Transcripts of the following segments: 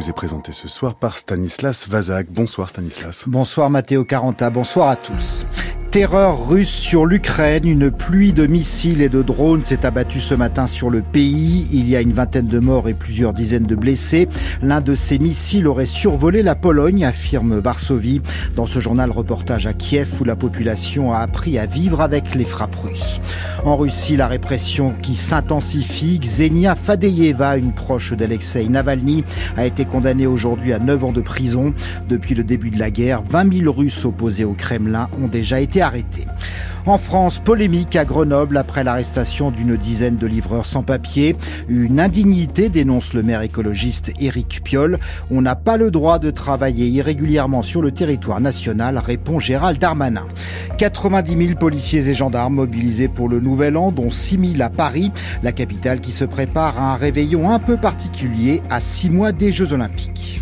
vous est présenté ce soir par Stanislas Vazak. Bonsoir Stanislas. Bonsoir Matteo Caranta, bonsoir à tous. Terreur russe sur l'Ukraine, une pluie de missiles et de drones s'est abattue ce matin sur le pays. Il y a une vingtaine de morts et plusieurs dizaines de blessés. L'un de ces missiles aurait survolé la Pologne, affirme Varsovie. Dans ce journal, reportage à Kiev où la population a appris à vivre avec les frappes russes. En Russie, la répression qui s'intensifie. Xenia Fadeyeva, une proche d'Alexei Navalny, a été condamnée aujourd'hui à 9 ans de prison. Depuis le début de la guerre, 20 000 Russes opposés au Kremlin ont déjà été arrêté. En France, polémique à Grenoble après l'arrestation d'une dizaine de livreurs sans papier. Une indignité dénonce le maire écologiste Éric Piolle. On n'a pas le droit de travailler irrégulièrement sur le territoire national, répond Gérald Darmanin. 90 000 policiers et gendarmes mobilisés pour le nouvel an, dont 6 000 à Paris, la capitale qui se prépare à un réveillon un peu particulier à six mois des Jeux Olympiques.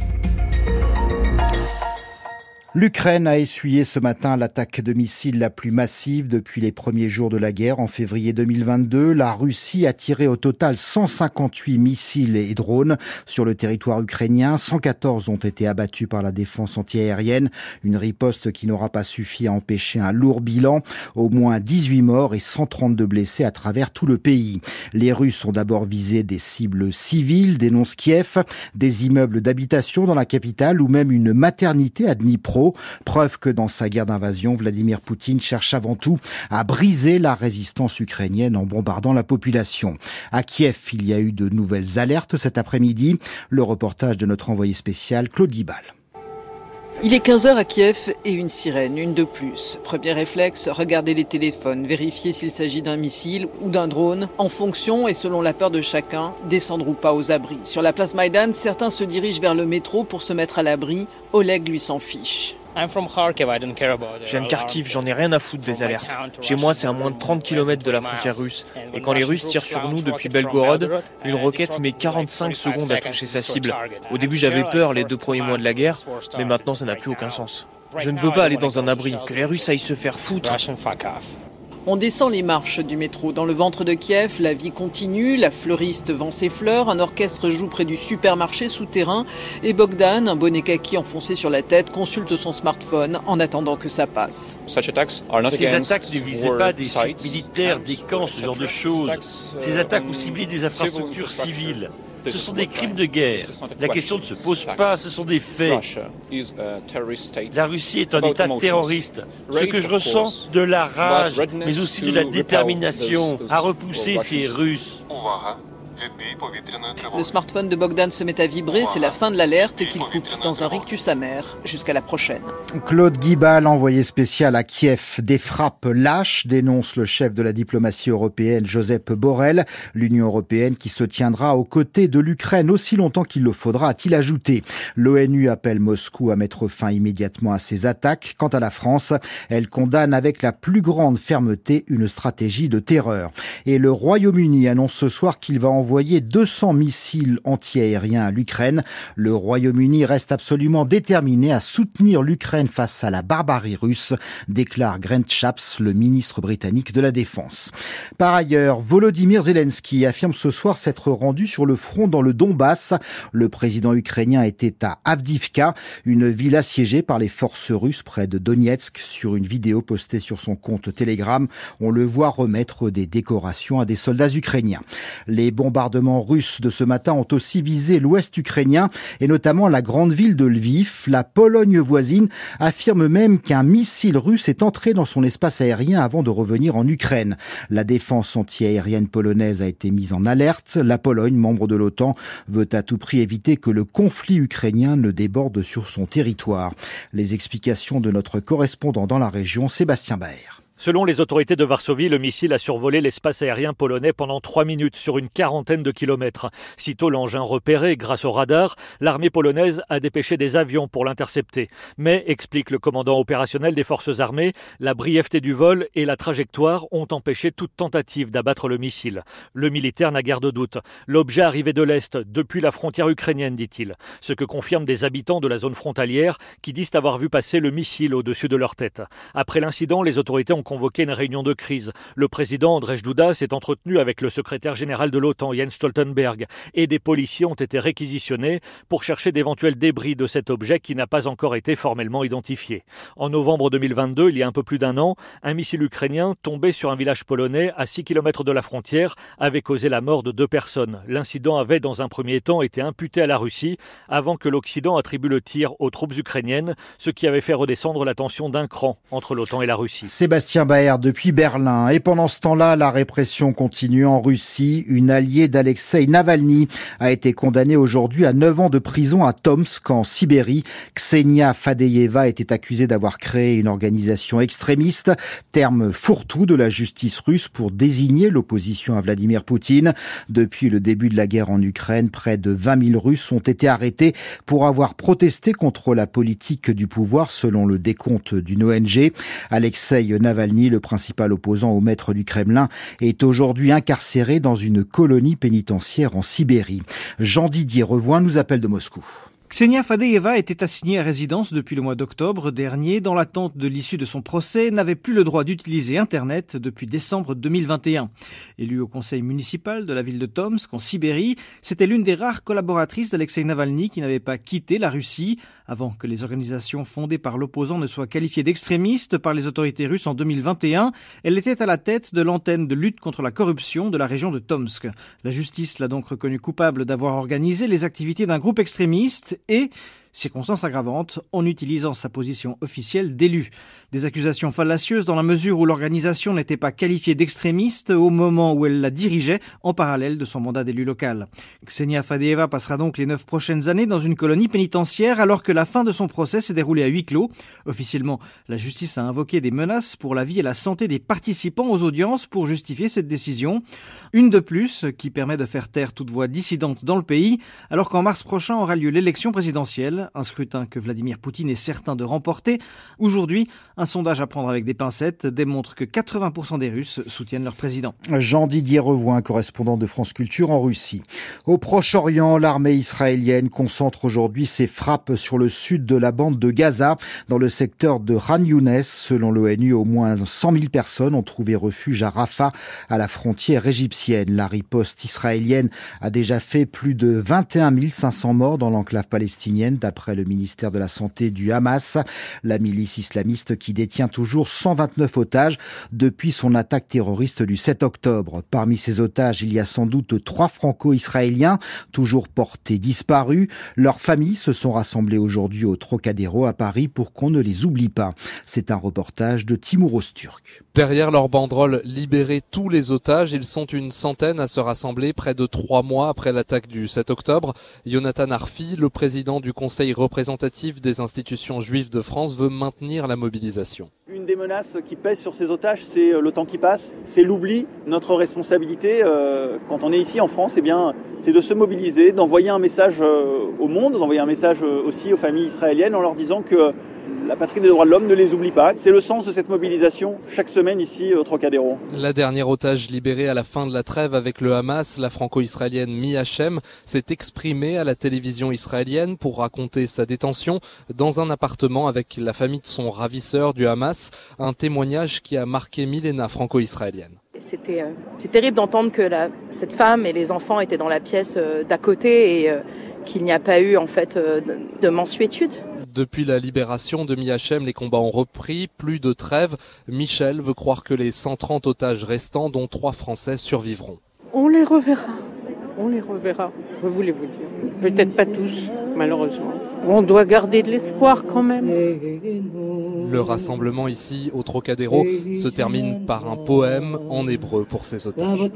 L'Ukraine a essuyé ce matin l'attaque de missiles la plus massive depuis les premiers jours de la guerre en février 2022. La Russie a tiré au total 158 missiles et drones sur le territoire ukrainien. 114 ont été abattus par la défense antiaérienne. Une riposte qui n'aura pas suffi à empêcher un lourd bilan. Au moins 18 morts et 132 blessés à travers tout le pays. Les Russes ont d'abord visé des cibles civiles, dénonce Kiev, des immeubles d'habitation dans la capitale ou même une maternité à Dnipro preuve que dans sa guerre d'invasion, Vladimir Poutine cherche avant tout à briser la résistance ukrainienne en bombardant la population. À Kiev, il y a eu de nouvelles alertes cet après-midi. Le reportage de notre envoyé spécial, Claude Guibal. Il est 15h à Kiev et une sirène, une de plus. Premier réflexe, regarder les téléphones, vérifier s'il s'agit d'un missile ou d'un drone, en fonction et selon la peur de chacun, descendre ou pas aux abris. Sur la place Maïdan, certains se dirigent vers le métro pour se mettre à l'abri. Oleg lui s'en fiche. Je viens de Kharkiv, j'en ai rien à foutre des alertes. Chez moi, c'est à moins de 30 km de la frontière russe. Et quand les Russes tirent sur nous depuis Belgorod, une roquette met 45 secondes à toucher sa cible. Au début, j'avais peur les deux premiers mois de la guerre, mais maintenant, ça n'a plus aucun sens. Je ne veux pas aller dans un abri, que les Russes aillent se faire foutre. On descend les marches du métro. Dans le ventre de Kiev, la vie continue, la fleuriste vend ses fleurs, un orchestre joue près du supermarché souterrain et Bogdan, un bonnet kaki enfoncé sur la tête, consulte son smartphone en attendant que ça passe. Ces attaques ne visaient pas des sites militaires, des camps, ce genre de choses. Ces attaques ont ciblé des infrastructures civiles. Ce sont des crimes de guerre. La question ne se pose pas, ce sont des faits. La Russie est un État terroriste. Ce que je ressens, de la rage, mais aussi de la détermination à repousser ces Russes. Le smartphone de Bogdan se met à vibrer, c'est la fin de l'alerte et qu'il coupe dans un rictus amer. Jusqu'à la prochaine. Claude Guibal, envoyé spécial à Kiev, des frappes lâches, dénonce le chef de la diplomatie européenne, Joseph Borrell. L'Union européenne qui se tiendra aux côtés de l'Ukraine aussi longtemps qu'il le faudra, a-t-il ajouté. L'ONU appelle Moscou à mettre fin immédiatement à ces attaques. Quant à la France, elle condamne avec la plus grande fermeté une stratégie de terreur. Et le Royaume-Uni annonce ce soir qu'il va envoyer envoyer 200 missiles antiaériens à l'Ukraine. Le Royaume-Uni reste absolument déterminé à soutenir l'Ukraine face à la barbarie russe, déclare Grant Shapps, le ministre britannique de la Défense. Par ailleurs, Volodymyr Zelensky affirme ce soir s'être rendu sur le front dans le Donbass. Le président ukrainien était à Avdivka, une ville assiégée par les forces russes près de Donetsk. Sur une vidéo postée sur son compte Telegram, on le voit remettre des décorations à des soldats ukrainiens. Les bombardements bombardements russes de ce matin ont aussi visé l'ouest ukrainien et notamment la grande ville de Lviv. La Pologne voisine affirme même qu'un missile russe est entré dans son espace aérien avant de revenir en Ukraine. La défense antiaérienne polonaise a été mise en alerte. La Pologne, membre de l'OTAN, veut à tout prix éviter que le conflit ukrainien ne déborde sur son territoire. Les explications de notre correspondant dans la région, Sébastien Baer. Selon les autorités de Varsovie, le missile a survolé l'espace aérien polonais pendant trois minutes sur une quarantaine de kilomètres. Sitôt l'engin repéré grâce au radar, l'armée polonaise a dépêché des avions pour l'intercepter. Mais, explique le commandant opérationnel des forces armées, la brièveté du vol et la trajectoire ont empêché toute tentative d'abattre le missile. Le militaire n'a guère de doute. L'objet arrivait de l'Est, depuis la frontière ukrainienne, dit-il. Ce que confirment des habitants de la zone frontalière qui disent avoir vu passer le missile au-dessus de leur tête. Après l'incident, les autorités ont convoqué une réunion de crise. Le président Andrzej Duda s'est entretenu avec le secrétaire général de l'OTAN, Jens Stoltenberg, et des policiers ont été réquisitionnés pour chercher d'éventuels débris de cet objet qui n'a pas encore été formellement identifié. En novembre 2022, il y a un peu plus d'un an, un missile ukrainien tombé sur un village polonais à 6 km de la frontière avait causé la mort de deux personnes. L'incident avait dans un premier temps été imputé à la Russie avant que l'Occident attribue le tir aux troupes ukrainiennes, ce qui avait fait redescendre la tension d'un cran entre l'OTAN et la Russie. Sébastien Baer depuis Berlin. Et pendant ce temps-là, la répression continue en Russie. Une alliée d'Alexei Navalny a été condamnée aujourd'hui à 9 ans de prison à Tomsk en Sibérie. Ksenia Fadeyeva était accusée d'avoir créé une organisation extrémiste, terme fourre-tout de la justice russe pour désigner l'opposition à Vladimir Poutine. Depuis le début de la guerre en Ukraine, près de 20 000 Russes ont été arrêtés pour avoir protesté contre la politique du pouvoir selon le décompte d'une ONG. Alexei Navalny, le principal opposant au maître du Kremlin, est aujourd'hui incarcéré dans une colonie pénitentiaire en Sibérie. Jean Didier Revoin nous appelle de Moscou. Ksenia Fadeyeva était assignée à résidence depuis le mois d'octobre dernier dans l'attente de l'issue de son procès, n'avait plus le droit d'utiliser Internet depuis décembre 2021. Élue au conseil municipal de la ville de Tomsk en Sibérie, c'était l'une des rares collaboratrices d'Alexei Navalny qui n'avait pas quitté la Russie avant que les organisations fondées par l'opposant ne soient qualifiées d'extrémistes par les autorités russes en 2021. Elle était à la tête de l'antenne de lutte contre la corruption de la région de Tomsk. La justice l'a donc reconnue coupable d'avoir organisé les activités d'un groupe extrémiste et circonstance aggravante, en utilisant sa position officielle d'élu. Des accusations fallacieuses dans la mesure où l'organisation n'était pas qualifiée d'extrémiste au moment où elle la dirigeait en parallèle de son mandat d'élu local. Ksenia Fadeyeva passera donc les neuf prochaines années dans une colonie pénitentiaire alors que la fin de son procès s'est déroulée à huis clos. Officiellement, la justice a invoqué des menaces pour la vie et la santé des participants aux audiences pour justifier cette décision. Une de plus qui permet de faire taire toute voix dissidente dans le pays alors qu'en mars prochain aura lieu l'élection présidentielle un scrutin que Vladimir Poutine est certain de remporter. Aujourd'hui, un sondage à prendre avec des pincettes démontre que 80% des Russes soutiennent leur président. Jean-Didier Revoin, correspondant de France Culture en Russie. Au Proche-Orient, l'armée israélienne concentre aujourd'hui ses frappes sur le sud de la bande de Gaza, dans le secteur de Khan Younes. Selon l'ONU, au moins 100 000 personnes ont trouvé refuge à Rafah, à la frontière égyptienne. La riposte israélienne a déjà fait plus de 21 500 morts dans l'enclave palestinienne, après le ministère de la Santé du Hamas, la milice islamiste qui détient toujours 129 otages depuis son attaque terroriste du 7 octobre. Parmi ces otages, il y a sans doute trois franco-israéliens, toujours portés disparus. Leurs familles se sont rassemblées aujourd'hui au Trocadéro à Paris pour qu'on ne les oublie pas. C'est un reportage de Timur Osturk. Derrière leur banderole Libérer tous les otages, ils sont une centaine à se rassembler près de trois mois après l'attaque du 7 octobre. Jonathan Arfi, le président du conseil représentatif des institutions juives de France, veut maintenir la mobilisation. Une des menaces qui pèsent sur ces otages, c'est euh, le temps qui passe, c'est l'oubli. Notre responsabilité, euh, quand on est ici en France, eh bien, c'est de se mobiliser, d'envoyer un message euh, au monde, d'envoyer un message aussi aux familles israéliennes en leur disant que la patrie des droits de l'homme ne les oublie pas. C'est le sens de cette mobilisation chaque semaine ici au Trocadéro. La dernière otage libérée à la fin de la trêve avec le Hamas, la franco-israélienne Mi Hachem, s'est exprimée à la télévision israélienne pour raconter sa détention dans un appartement avec la famille de son ravisseur du Hamas, un témoignage qui a marqué Milena franco-israélienne. C'était euh, c'est terrible d'entendre que la, cette femme et les enfants étaient dans la pièce euh, d'à côté et euh, qu'il n'y a pas eu en fait de mensuétude. Depuis la libération de Miachem, les combats ont repris, plus de trêve. Michel veut croire que les 130 otages restants, dont trois Français, survivront. On les reverra. On les reverra. Que voulez-vous dire Peut-être pas tous, malheureusement. On doit garder de l'espoir quand même. Le rassemblement ici au Trocadéro se termine par un poème en hébreu pour ces otages.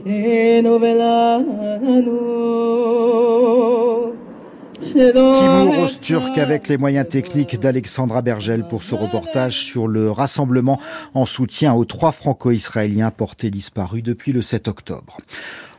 Timur Osturk avec les moyens techniques d'Alexandra Bergel pour ce reportage sur le rassemblement en soutien aux trois franco-israéliens portés disparus depuis le 7 octobre.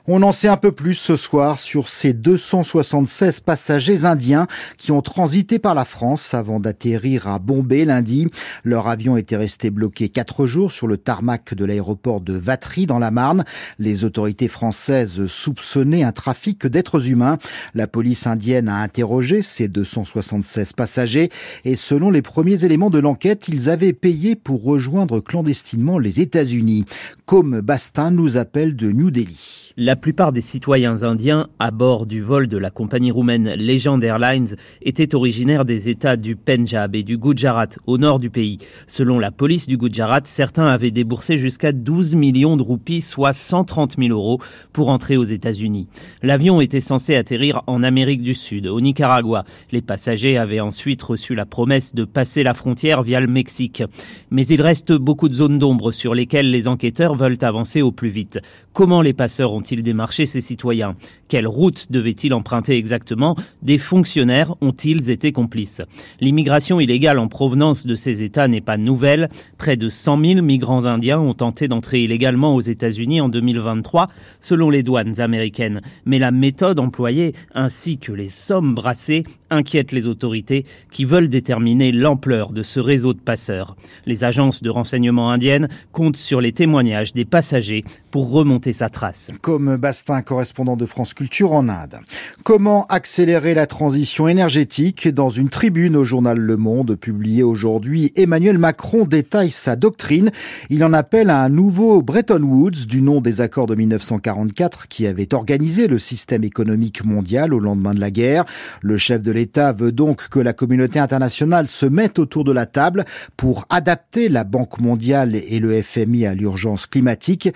On en sait un peu plus ce soir sur ces 276 passagers indiens qui ont transité par la France avant d'atterrir à Bombay lundi. Leur avion était resté bloqué quatre jours sur le tarmac de l'aéroport de Vatry dans la Marne. Les autorités françaises soupçonnaient un trafic d'êtres humains. La police indienne a interrogé ces 276 passagers et selon les premiers éléments de l'enquête, ils avaient payé pour rejoindre clandestinement les États-Unis. Comme Bastin nous appelle de New Delhi. La plupart des citoyens indiens à bord du vol de la compagnie roumaine Legend Airlines étaient originaires des États du Punjab et du Gujarat, au nord du pays. Selon la police du Gujarat, certains avaient déboursé jusqu'à 12 millions de roupies, soit 130 000 euros, pour entrer aux États-Unis. L'avion était censé atterrir en Amérique du Sud, au Nicaragua. Les passagers avaient ensuite reçu la promesse de passer la frontière via le Mexique. Mais il reste beaucoup de zones d'ombre sur lesquelles les enquêteurs veulent avancer au plus vite. Comment les passeurs ont-ils démarché ces citoyens? Quelle route devaient-ils emprunter exactement? Des fonctionnaires ont-ils été complices? L'immigration illégale en provenance de ces États n'est pas nouvelle. Près de 100 000 migrants indiens ont tenté d'entrer illégalement aux États-Unis en 2023, selon les douanes américaines. Mais la méthode employée ainsi que les sommes brassées inquiètent les autorités qui veulent déterminer l'ampleur de ce réseau de passeurs. Les agences de renseignement indiennes comptent sur les témoignages des passagers pour remonter sa trace. Comme Bastin, correspondant de France Culture en Inde. Comment accélérer la transition énergétique Dans une tribune au journal Le Monde publiée aujourd'hui, Emmanuel Macron détaille sa doctrine. Il en appelle à un nouveau Bretton Woods du nom des accords de 1944 qui avaient organisé le système économique mondial au lendemain de la guerre. Le chef de l'État veut donc que la communauté internationale se mette autour de la table pour adapter la Banque mondiale et le FMI à l'urgence climatique.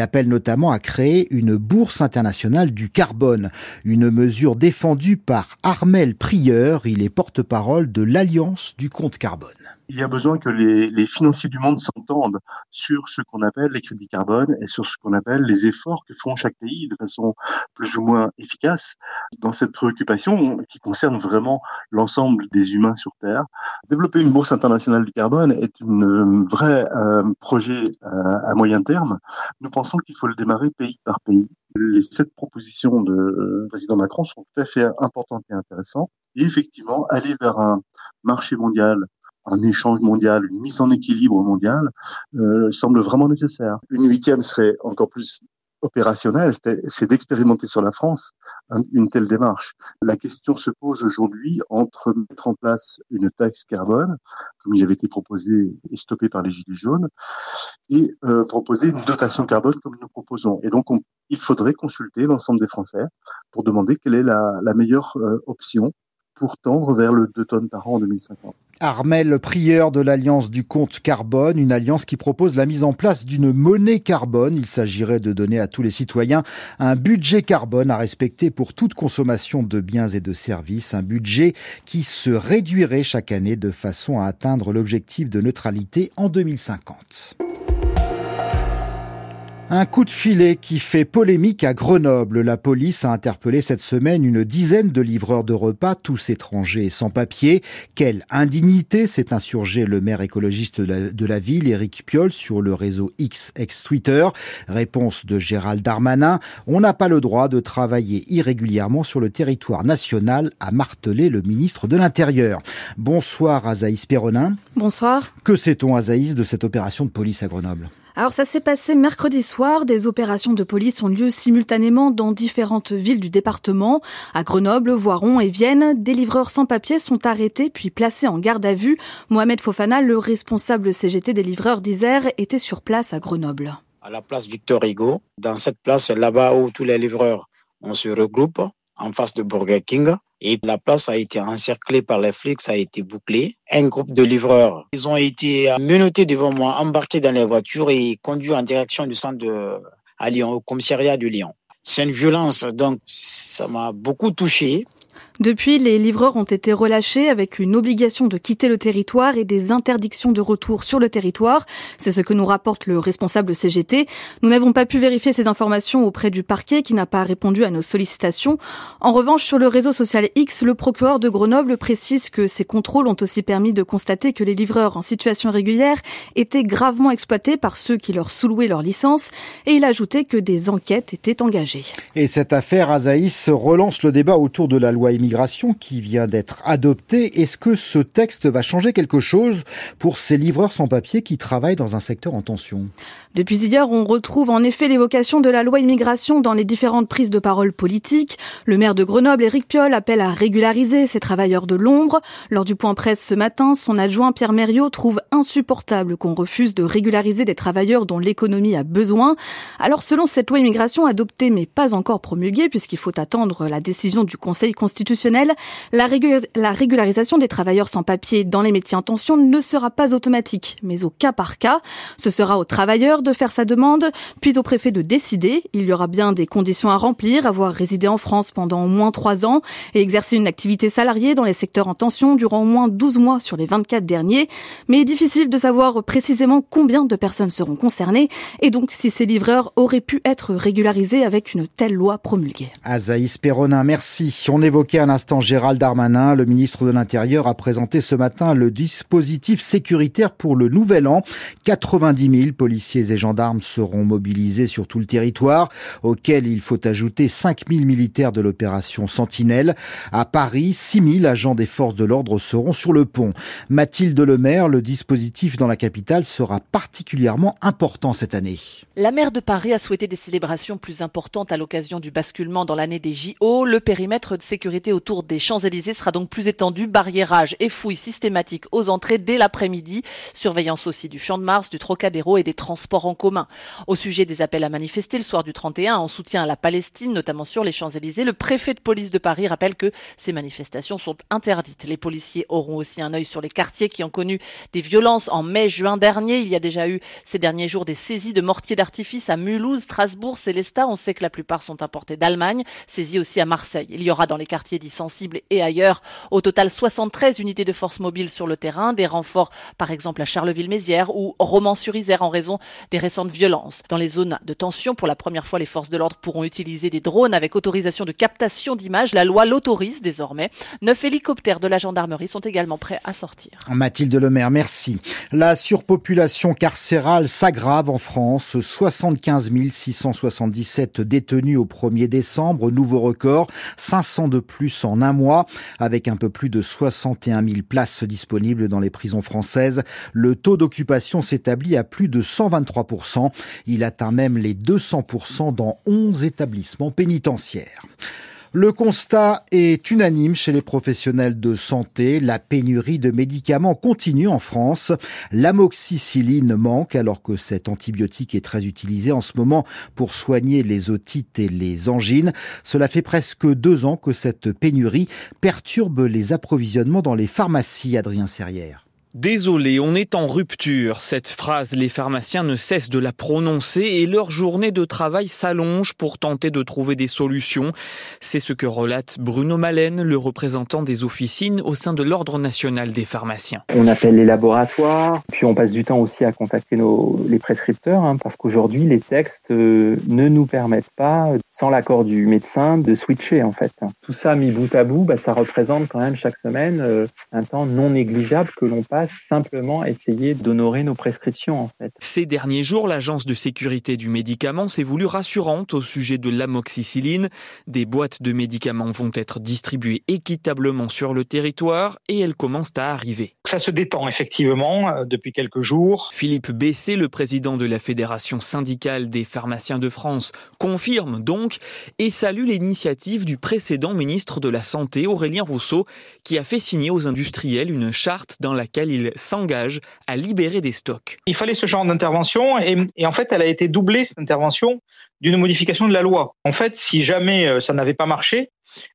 Appelle notamment à créer une bourse internationale du carbone, une mesure défendue par Armel Prieur, il est porte-parole de l'Alliance du compte carbone il y a besoin que les, les financiers du monde s'entendent sur ce qu'on appelle les crédits carbone et sur ce qu'on appelle les efforts que font chaque pays de façon plus ou moins efficace dans cette préoccupation qui concerne vraiment l'ensemble des humains sur Terre. Développer une bourse internationale du carbone est un vrai euh, projet euh, à moyen terme. Nous pensons qu'il faut le démarrer pays par pays. Les sept propositions de euh, président Macron sont tout à fait importantes et intéressantes. Et effectivement, aller vers un marché mondial un échange mondial, une mise en équilibre mondial, euh, semble vraiment nécessaire. Une huitième serait encore plus opérationnelle, c'est d'expérimenter sur la France une telle démarche. La question se pose aujourd'hui entre mettre en place une taxe carbone, comme il avait été proposé et stoppé par les Gilets jaunes, et euh, proposer une dotation carbone comme nous proposons. Et donc, il faudrait consulter l'ensemble des Français pour demander quelle est la, meilleure euh, option pour tendre vers le 2 tonnes par an en 2050. Armel, prieur de l'Alliance du compte carbone, une alliance qui propose la mise en place d'une monnaie carbone. Il s'agirait de donner à tous les citoyens un budget carbone à respecter pour toute consommation de biens et de services, un budget qui se réduirait chaque année de façon à atteindre l'objectif de neutralité en 2050. Un coup de filet qui fait polémique à Grenoble. La police a interpellé cette semaine une dizaine de livreurs de repas, tous étrangers et sans papier. Quelle indignité s'est insurgé le maire écologiste de la, ville, Éric Piolle, sur le réseau X ex-Twitter. Réponse de Gérald Darmanin. On n'a pas le droit de travailler irrégulièrement sur le territoire national, a martelé le ministre de l'Intérieur. Bonsoir Azaïs Perronin. Bonsoir. Que sait-on Azaïs de cette opération de police à Grenoble? Alors ça s'est passé mercredi soir. Des opérations de police ont lieu simultanément dans différentes villes du département. À Grenoble, Voiron et Vienne, des livreurs sans papier sont arrêtés puis placés en garde à vue. Mohamed Fofana, le responsable CGT des livreurs d'Isère, était sur place à Grenoble. À la place Victor Hugo, dans cette place là-bas où tous les livreurs on se regroupe en face de Burger King. Et la place a été encerclée par les flics, ça a été bouclé. Un groupe de livreurs, ils ont été menottés devant moi, embarqués dans les voitures et conduits en direction du centre de, à Lyon, au commissariat de Lyon. C'est une violence, donc ça m'a beaucoup touché. Depuis, les livreurs ont été relâchés avec une obligation de quitter le territoire et des interdictions de retour sur le territoire. C'est ce que nous rapporte le responsable CGT. Nous n'avons pas pu vérifier ces informations auprès du parquet qui n'a pas répondu à nos sollicitations. En revanche, sur le réseau social X, le procureur de Grenoble précise que ces contrôles ont aussi permis de constater que les livreurs en situation régulière étaient gravement exploités par ceux qui leur sous-louaient leur licence et il a ajouté que des enquêtes étaient engagées. Et cette affaire Azaïs relance le débat autour de la loi qui vient d'être adoptée. Est-ce que ce texte va changer quelque chose pour ces livreurs sans papier qui travaillent dans un secteur en tension? Depuis hier, on retrouve en effet l'évocation de la loi immigration dans les différentes prises de parole politiques. Le maire de Grenoble, Éric Piolle, appelle à régulariser ces travailleurs de l'ombre. Lors du point presse ce matin, son adjoint Pierre Mériot trouve insupportable qu'on refuse de régulariser des travailleurs dont l'économie a besoin. Alors selon cette loi immigration adoptée mais pas encore promulguée puisqu'il faut attendre la décision du Conseil constitutionnel, la, régularisation des travailleurs sans papier dans les métiers en tension ne sera pas automatique mais au cas par cas. Ce sera au travailleur de faire sa demande puis au préfet de décider. Il y aura bien des conditions à remplir, avoir résidé en France pendant au moins trois ans et exercer une activité salariée dans les secteurs en tension durant au moins 12 mois sur les 24 derniers. Mais difficile de savoir précisément combien de personnes seront concernées et donc si ces livreurs auraient pu être régularisés avec une telle loi promulguée. Azaïs Perronin, merci. On évoquait un instant Gérald Darmanin. Le ministre de l'Intérieur a présenté ce matin le dispositif sécuritaire pour le nouvel an. 90 000 policiers et gendarmes seront mobilisés sur tout le territoire, auquel il faut ajouter 5 000 militaires de l'opération Sentinelle. À Paris, 6 000 agents des forces de l'ordre seront sur le pont. Mathilde Lemaire, le dispositif dans la capitale sera particulièrement important cette année. La maire de Paris a souhaité des célébrations plus importantes à l'occasion du basculement dans l'année des JO. Le périmètre de sécurité autour des Champs-Élysées sera donc plus étendu. Barriérage et fouilles systématiques aux entrées dès l'après-midi. Surveillance aussi du Champ de Mars, du Trocadéro et des transports en commun. Au sujet des appels à manifester le soir du 31 en soutien à la Palestine, notamment sur les Champs-Élysées, le préfet de police de Paris rappelle que ces manifestations sont interdites. Les policiers auront aussi un œil sur les quartiers qui ont connu des violences en mai-juin dernier. Il y a déjà eu ces derniers jours des saisies de mortiers d'artifice à Mulhouse, Strasbourg, Célestat. On sait que la plupart sont importés d'Allemagne, saisies aussi à Marseille. Il y aura dans les quartiers dits sensibles et ailleurs au total 73 unités de force mobiles sur le terrain, des renforts par exemple à Charleville-Mézières ou Romans-sur-Isère en raison des récentes violences. Dans les zones de tension, pour la première fois, les forces de l'ordre pourront utiliser des drones avec autorisation de captation d'images. La loi l'autorise désormais. Neuf hélicoptères de la gendarmerie sont également prêts à sortir. Mathilde Lemaire, merci. La surpopulation carcérale s'aggrave en France. 75 677 détenus au 1er décembre, nouveau record. 500 de plus en un mois, avec un peu plus de 61 000 places disponibles dans les prisons françaises. Le taux d'occupation s'établit à plus de 123%. Il atteint même les 200% dans 11 établissements pénitentiaires. Le constat est unanime chez les professionnels de santé. La pénurie de médicaments continue en France. L'amoxicilline manque alors que cet antibiotique est très utilisé en ce moment pour soigner les otites et les angines. Cela fait presque deux ans que cette pénurie perturbe les approvisionnements dans les pharmacies, Adrien Serrière. Désolé, on est en rupture. Cette phrase, les pharmaciens ne cessent de la prononcer et leur journée de travail s'allonge pour tenter de trouver des solutions. C'est ce que relate Bruno Malène, le représentant des officines au sein de l'Ordre national des pharmaciens. On appelle les laboratoires, puis on passe du temps aussi à contacter nos, les prescripteurs, hein, parce qu'aujourd'hui, les textes euh, ne nous permettent pas, sans l'accord du médecin, de switcher en fait. Tout ça mis bout à bout, bah, ça représente quand même chaque semaine euh, un temps non négligeable que l'on passe simplement essayer d'honorer nos prescriptions en fait. Ces derniers jours, l'agence de sécurité du médicament s'est voulue rassurante au sujet de l'amoxicilline. Des boîtes de médicaments vont être distribuées équitablement sur le territoire et elles commencent à arriver. Ça se détend effectivement euh, depuis quelques jours. Philippe Bessé, le président de la Fédération syndicale des pharmaciens de France, confirme donc et salue l'initiative du précédent ministre de la Santé, Aurélien Rousseau, qui a fait signer aux industriels une charte dans laquelle il s'engage à libérer des stocks. Il fallait ce genre d'intervention et, en fait, elle a été doublée, cette intervention, d'une modification de la loi. En fait, si jamais euh, ça n'avait pas marché,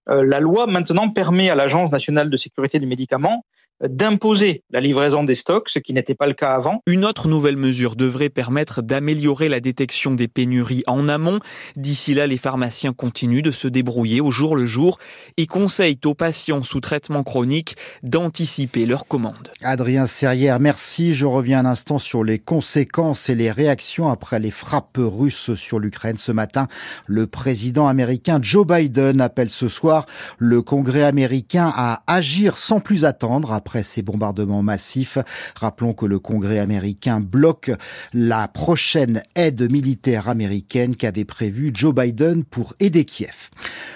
la loi maintenant permet à l'Agence nationale de sécurité du médicament d'imposer la livraison des stocks, ce qui n'était pas le cas avant. Une autre nouvelle mesure devrait permettre d'améliorer la détection des pénuries en amont. D'ici là, les pharmaciens continuent de se débrouiller au jour le jour et conseillent aux patients sous traitement chronique d'anticiper leurs commandes. Adrien Serrière, merci. Je reviens un instant sur les conséquences et les réactions après les frappes russes sur l'Ukraine ce matin. Le président américain Joe Biden appelle ce soir le Congrès américain à agir sans plus attendre après ces bombardements massifs. Rappelons que le Congrès américain bloque la prochaine aide militaire américaine qu'avait prévue Joe Biden pour aider Kiev.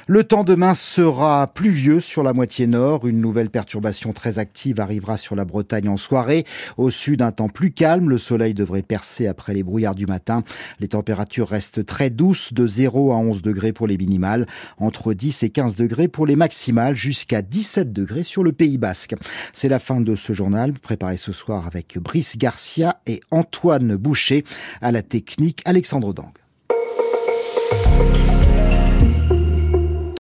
Le temps demain sera pluvieux sur la moitié nord. Une nouvelle perturbation très active arrivera sur la Bretagne en soirée. Au sud, un temps plus calme. Le soleil devrait percer après les brouillards du matin. Les températures restent très douces, de 0 à 11 degrés pour les minimales, entre 10 et 15 degrés pour les maximales, jusqu'à 17 degrés sur le Pays Basque. C'est la fin de ce journal, préparé ce soir avec Brice Garcia et Antoine Boucher. À la technique, Alexandre Dang.